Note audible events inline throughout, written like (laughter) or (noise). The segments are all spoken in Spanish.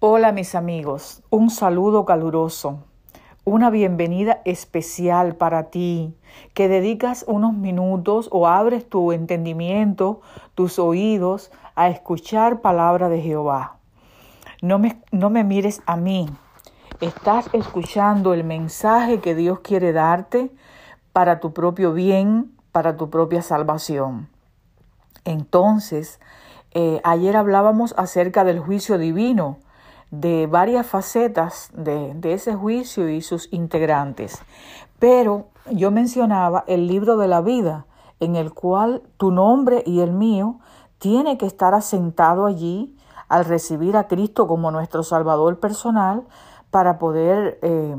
Hola mis amigos, un saludo caluroso, una bienvenida especial para ti, que dedicas unos minutos o abres tu entendimiento, tus oídos a escuchar palabra de Jehová. No me, no me mires a mí, estás escuchando el mensaje que Dios quiere darte para tu propio bien, para tu propia salvación. Entonces, eh, ayer hablábamos acerca del juicio divino, de varias facetas de, ese juicio y sus integrantes. Pero yo mencionaba el libro de la vida, en el cual tu nombre y el mío tiene que estar asentado allí al recibir a Cristo como nuestro Salvador personal para poder eh,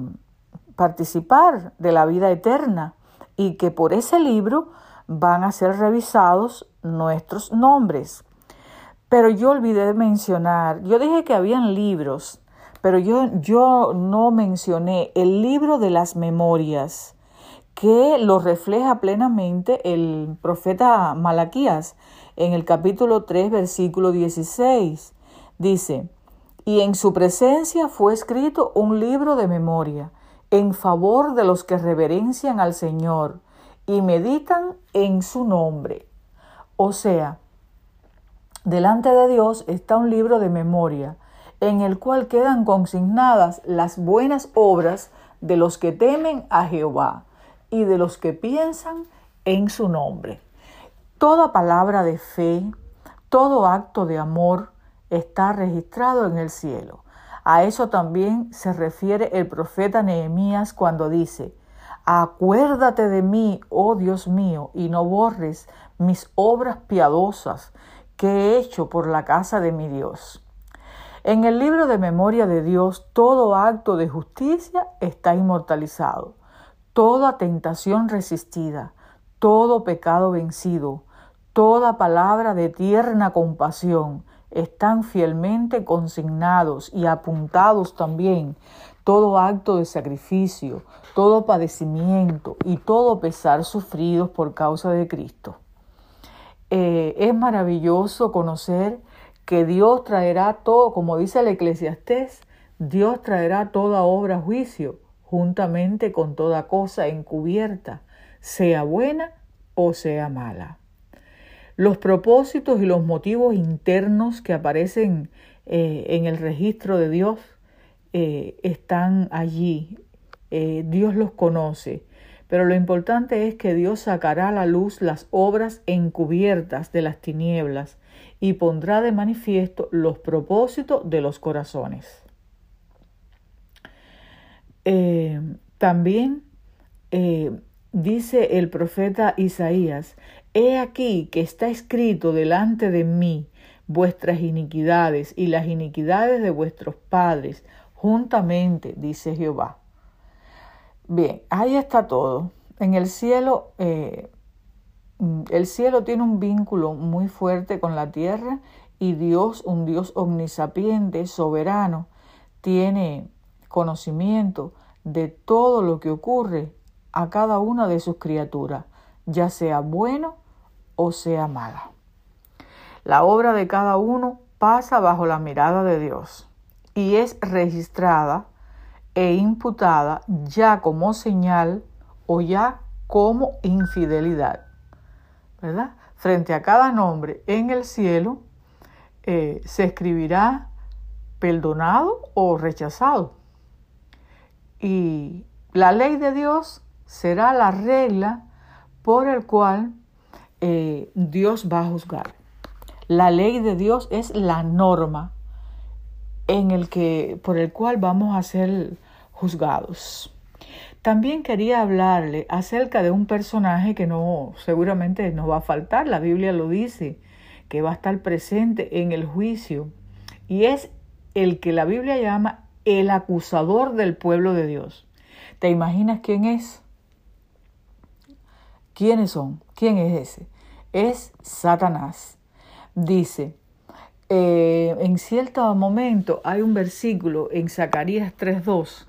participar de la vida eterna y que por ese libro van a ser revisados nuestros nombres. Pero yo olvidé mencionar, yo dije que habían libros, pero yo, yo no mencioné el libro de las memorias, que lo refleja plenamente el profeta Malaquías en el capítulo 3, versículo 16. Dice, y en su presencia fue escrito un libro de memoria en favor de los que reverencian al Señor y meditan en su nombre. O sea, Delante de Dios está un libro de memoria en el cual quedan consignadas las buenas obras de los que temen a Jehová y de los que piensan en su nombre. Toda palabra de fe, todo acto de amor está registrado en el cielo. A eso también se refiere el profeta Nehemías cuando dice, Acuérdate de mí, oh Dios mío, y no borres mis obras piadosas he hecho por la casa de mi Dios. En el libro de memoria de Dios, todo acto de justicia está inmortalizado, toda tentación resistida, todo pecado vencido, toda palabra de tierna compasión están fielmente consignados y apuntados también todo acto de sacrificio, todo padecimiento y todo pesar sufridos por causa de Cristo. Eh, es maravilloso conocer que Dios traerá todo, como dice el eclesiastés, Dios traerá toda obra a juicio, juntamente con toda cosa encubierta, sea buena o sea mala. Los propósitos y los motivos internos que aparecen eh, en el registro de Dios eh, están allí. Dios los conoce pero lo importante es que Dios sacará a la luz las obras encubiertas de las tinieblas y pondrá de manifiesto los propósitos de los corazones. Eh, también eh, dice el profeta Isaías, He aquí que está escrito delante de mí vuestras iniquidades y las iniquidades de vuestros padres, juntamente, dice Jehová. Bien, ahí está todo. En el cielo, eh, el cielo tiene un vínculo muy fuerte con la tierra y Dios, un Dios omnisapiente, soberano, tiene conocimiento de todo lo que ocurre a cada una de sus criaturas, ya sea bueno o sea mala. La obra de cada uno pasa bajo la mirada de Dios y es registrada e imputada ya como señal o ya como infidelidad. ¿Verdad? Frente a cada nombre en el cielo eh, se escribirá perdonado o rechazado. Y la ley de Dios será la regla por el cual eh, Dios va a juzgar. La ley de Dios es la norma en el que, por el cual vamos a ser juzgados. También quería hablarle acerca de un personaje que no seguramente nos va a faltar, la Biblia lo dice, que va a estar presente en el juicio, y es el que la Biblia llama el acusador del pueblo de Dios. ¿Te imaginas quién es? ¿Quiénes son? ¿Quién es ese? Es Satanás. Dice, eh, en cierto momento hay un versículo en Zacarías 3.2,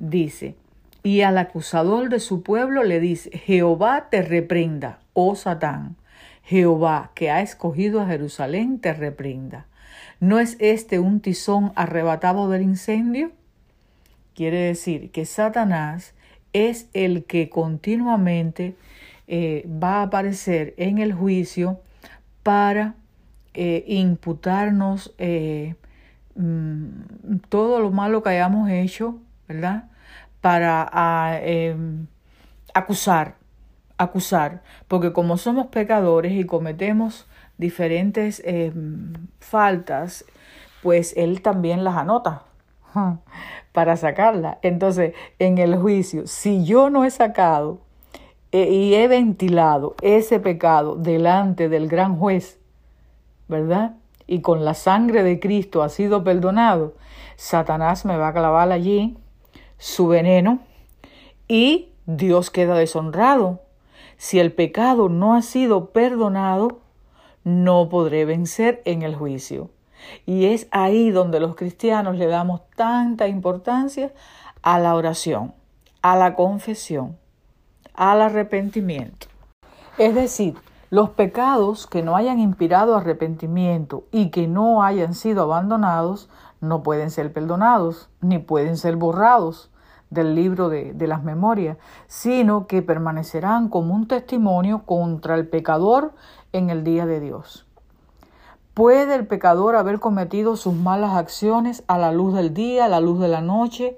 dice, y al acusador de su pueblo le dice, Jehová te reprenda, oh Satán, Jehová que ha escogido a Jerusalén te reprenda. ¿No es este un tizón arrebatado del incendio? Quiere decir que Satanás es el que continuamente eh, va a aparecer en el juicio para eh, imputarnos eh, mm, todo lo malo que hayamos hecho, ¿verdad? Para ah, em, acusar, acusar, porque como somos pecadores y cometemos diferentes em, faltas, pues Él también las anota (laughs) para sacarla. Entonces, en el juicio, si yo no he sacado eh, y he ventilado ese pecado delante del gran juez, ¿verdad? Y con la sangre de Cristo ha sido perdonado, Satanás me va a clavar allí su veneno y Dios queda deshonrado. Si el pecado no ha sido perdonado, no podré vencer en el juicio. Y es ahí donde los cristianos le damos tanta importancia a la oración, a la confesión, al arrepentimiento. Es decir, los pecados que no hayan inspirado arrepentimiento y que no hayan sido abandonados no pueden ser perdonados ni pueden ser borrados del libro de, de, las memorias, sino que permanecerán como un testimonio contra el pecador en el día de Dios. ¿Puede el pecador haber cometido sus malas acciones a la luz del día, a la luz de la noche,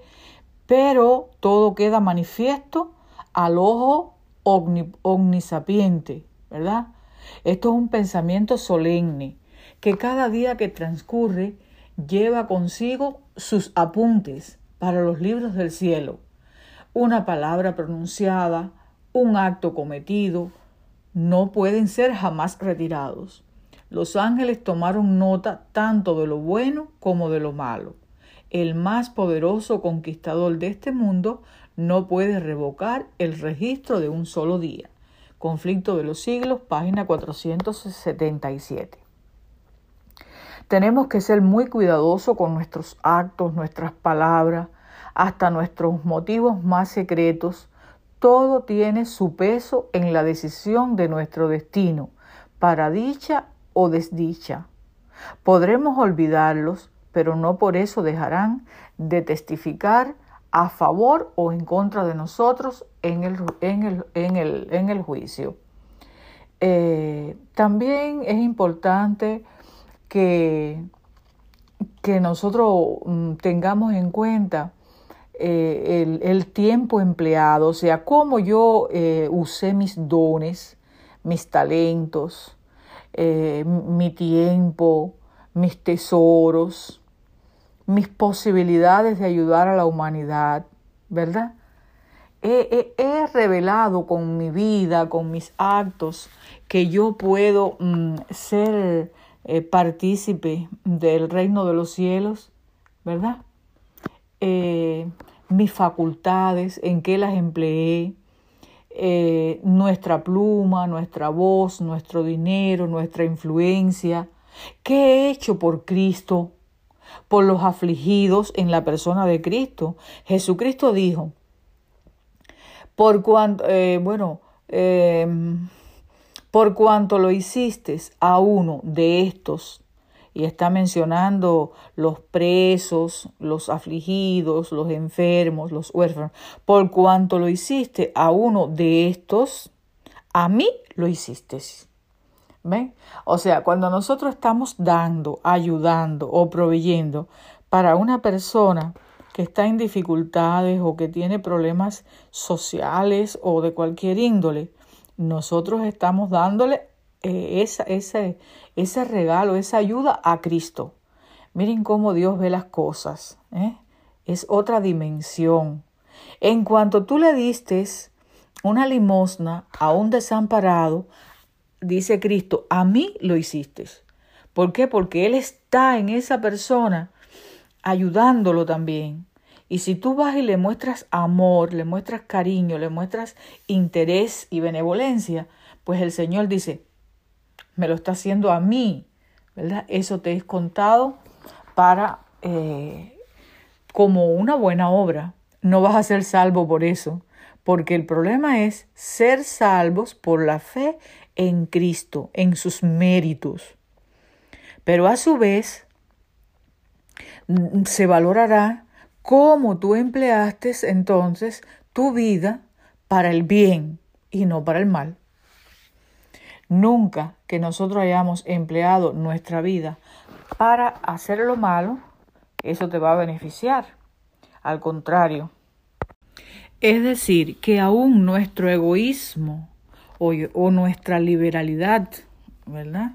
pero todo queda manifiesto al ojo omnisapiente, ¿verdad? Esto es un pensamiento solemne que cada día que transcurre lleva consigo sus apuntes para los libros del cielo. Una palabra pronunciada, un acto cometido, no pueden ser jamás retirados. Los ángeles tomaron nota tanto de lo bueno como de lo malo. El más poderoso conquistador de este mundo no puede revocar el registro de un solo día. Conflicto de los siglos, página 477. Tenemos que ser muy cuidadosos con nuestros actos, nuestras palabras, hasta nuestros motivos más secretos. Todo tiene su peso en la decisión de nuestro destino, para dicha o desdicha. Podremos olvidarlos, pero no por eso dejarán de testificar a favor o en contra de nosotros en el, en el, en el, en el juicio. Eh, también es importante que, que nosotros mm, tengamos en cuenta eh, el, tiempo empleado, o sea, cómo yo eh, usé mis dones, mis talentos, eh, mi tiempo, mis tesoros, mis posibilidades de ayudar a la humanidad, ¿verdad? He, revelado con mi vida, con mis actos, que yo puedo mm, ser partícipe del reino de los cielos, ¿verdad? Mis facultades, en qué las empleé, eh, nuestra pluma, nuestra voz, nuestro dinero, nuestra influencia. ¿Qué he hecho por Cristo? Por los afligidos en la persona de Cristo. Jesucristo dijo, por cuanto, eh, bueno, eh, por cuanto lo hiciste a uno de estos y está mencionando los presos, los afligidos, los enfermos, los huérfanos. Por cuanto lo hiciste a uno de estos, a mí lo hiciste. ¿Ven? O sea, cuando nosotros estamos dando, ayudando o proveyendo para una persona que está en dificultades o que tiene problemas sociales o de cualquier índole, nosotros estamos dándole eh, esa, ese, ese regalo, esa ayuda a Cristo. Miren cómo Dios ve las cosas. ¿eh? Es otra dimensión. En cuanto tú le diste una limosna a un desamparado, dice Cristo, a mí lo hiciste. ¿Por qué? Porque Él está en esa persona ayudándolo también. Y si tú vas y le muestras amor, le muestras cariño, le muestras interés y benevolencia, pues el Señor dice, me lo está haciendo a mí, ¿verdad? Eso te es contado para eh, como una buena obra. No vas a ser salvo por eso, porque el problema es ser salvos por la fe en Cristo, en sus méritos. Pero a su vez, se valorará cómo tú empleaste entonces tu vida para el bien y no para el mal. Nunca que nosotros hayamos empleado nuestra vida para hacer lo malo, eso te va a beneficiar. Al contrario. Es decir, que aún nuestro egoísmo o, o nuestra liberalidad, ¿verdad?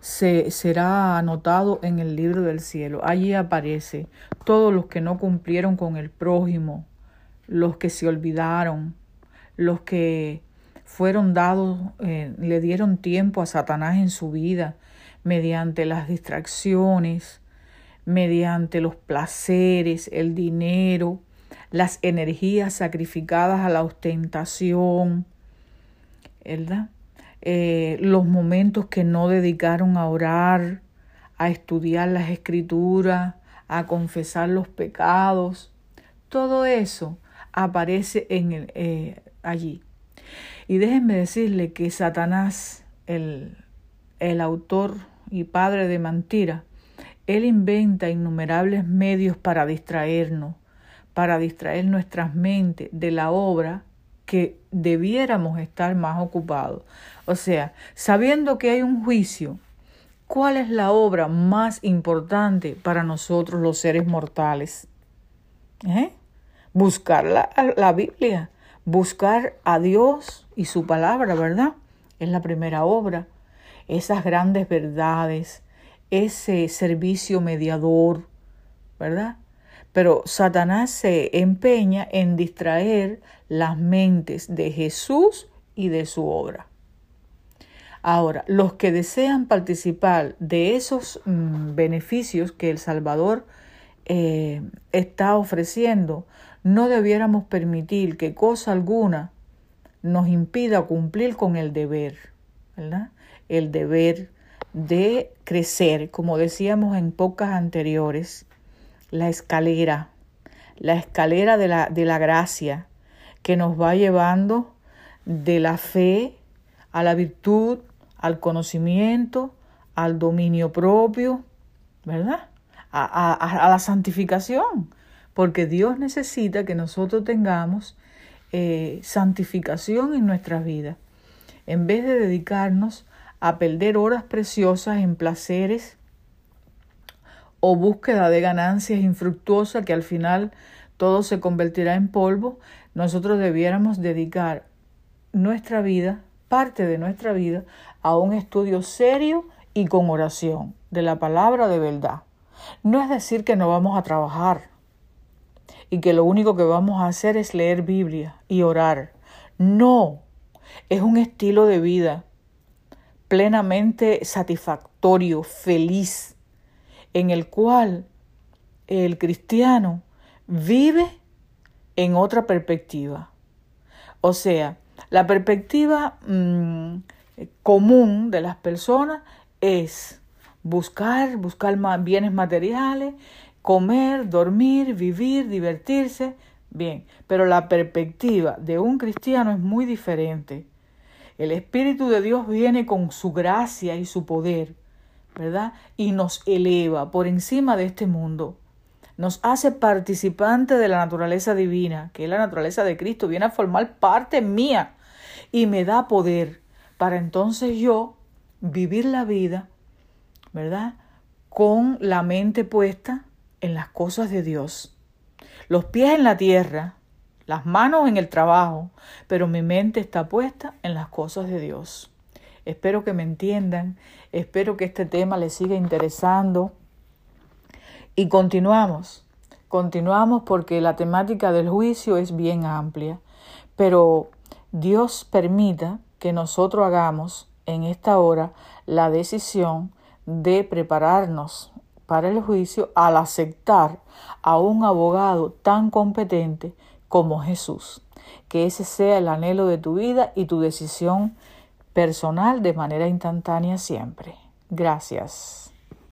Se, será anotado en el libro del cielo. Allí aparece todos los que no cumplieron con el prójimo, los que se olvidaron, los que fueron dados, eh, le dieron tiempo a Satanás en su vida mediante las distracciones, mediante los placeres, el dinero, las energías sacrificadas a la ostentación, ¿verdad? Eh, los momentos que no dedicaron a orar, a estudiar las escrituras, a confesar los pecados, todo eso aparece en el, eh, allí. Y déjenme decirle que Satanás, el, el autor y padre de mentira, él inventa innumerables medios para distraernos, para distraer nuestras mentes de la obra que debiéramos estar más ocupados. O sea, sabiendo que hay un juicio, ¿cuál es la obra más importante para nosotros los seres mortales? ¿Eh? Buscar la, la Biblia, buscar a Dios y su palabra, ¿verdad? Es la primera obra. Esas grandes verdades, ese servicio mediador, ¿verdad? Pero Satanás se empeña en distraer las mentes de Jesús y de su obra. Ahora, los que desean participar de esos mm, beneficios que el Salvador eh, está ofreciendo, no debiéramos permitir que cosa alguna nos impida cumplir con el deber, ¿verdad? El deber de crecer, como decíamos en pocas anteriores, la escalera, la escalera de la, de la gracia que nos va llevando de la fe a la virtud, al conocimiento, al dominio propio, ¿verdad? A, a, a la santificación, porque Dios necesita que nosotros tengamos eh, santificación en nuestra vida. En vez de dedicarnos a perder horas preciosas en placeres o búsqueda de ganancias infructuosas que al final todo se convertirá en polvo, nosotros debiéramos dedicar nuestra vida, parte de nuestra vida, a un estudio serio y con oración de la palabra de verdad. No es decir que no vamos a trabajar, y que lo único que vamos a hacer es leer Biblia y orar. No, es un estilo de vida plenamente satisfactorio, feliz, en el cual el cristiano vive en otra perspectiva. O sea, la perspectiva mm, común de las personas es buscar, buscar bienes materiales, comer, dormir, vivir, divertirse, bien, pero la perspectiva de un cristiano es muy diferente. El Espíritu de Dios viene con su gracia y su poder, ¿verdad? Y nos eleva por encima de este mundo. Nos hace participante de la naturaleza divina, que es la naturaleza de Cristo, viene a formar parte mía y me da poder para entonces yo vivir la vida, ¿verdad? Con la mente puesta en las cosas de Dios, los pies en la tierra, las manos en el trabajo, pero mi mente está puesta en las cosas de Dios. Espero que me entiendan, espero que este tema les siga interesando y continuamos, continuamos porque la temática del juicio es bien amplia, pero Dios permita que nosotros hagamos en esta hora la decisión de prepararnos para el juicio al aceptar a un abogado tan competente como Jesús. Que ese sea el anhelo de tu vida y tu decisión personal de manera instantánea siempre. Gracias.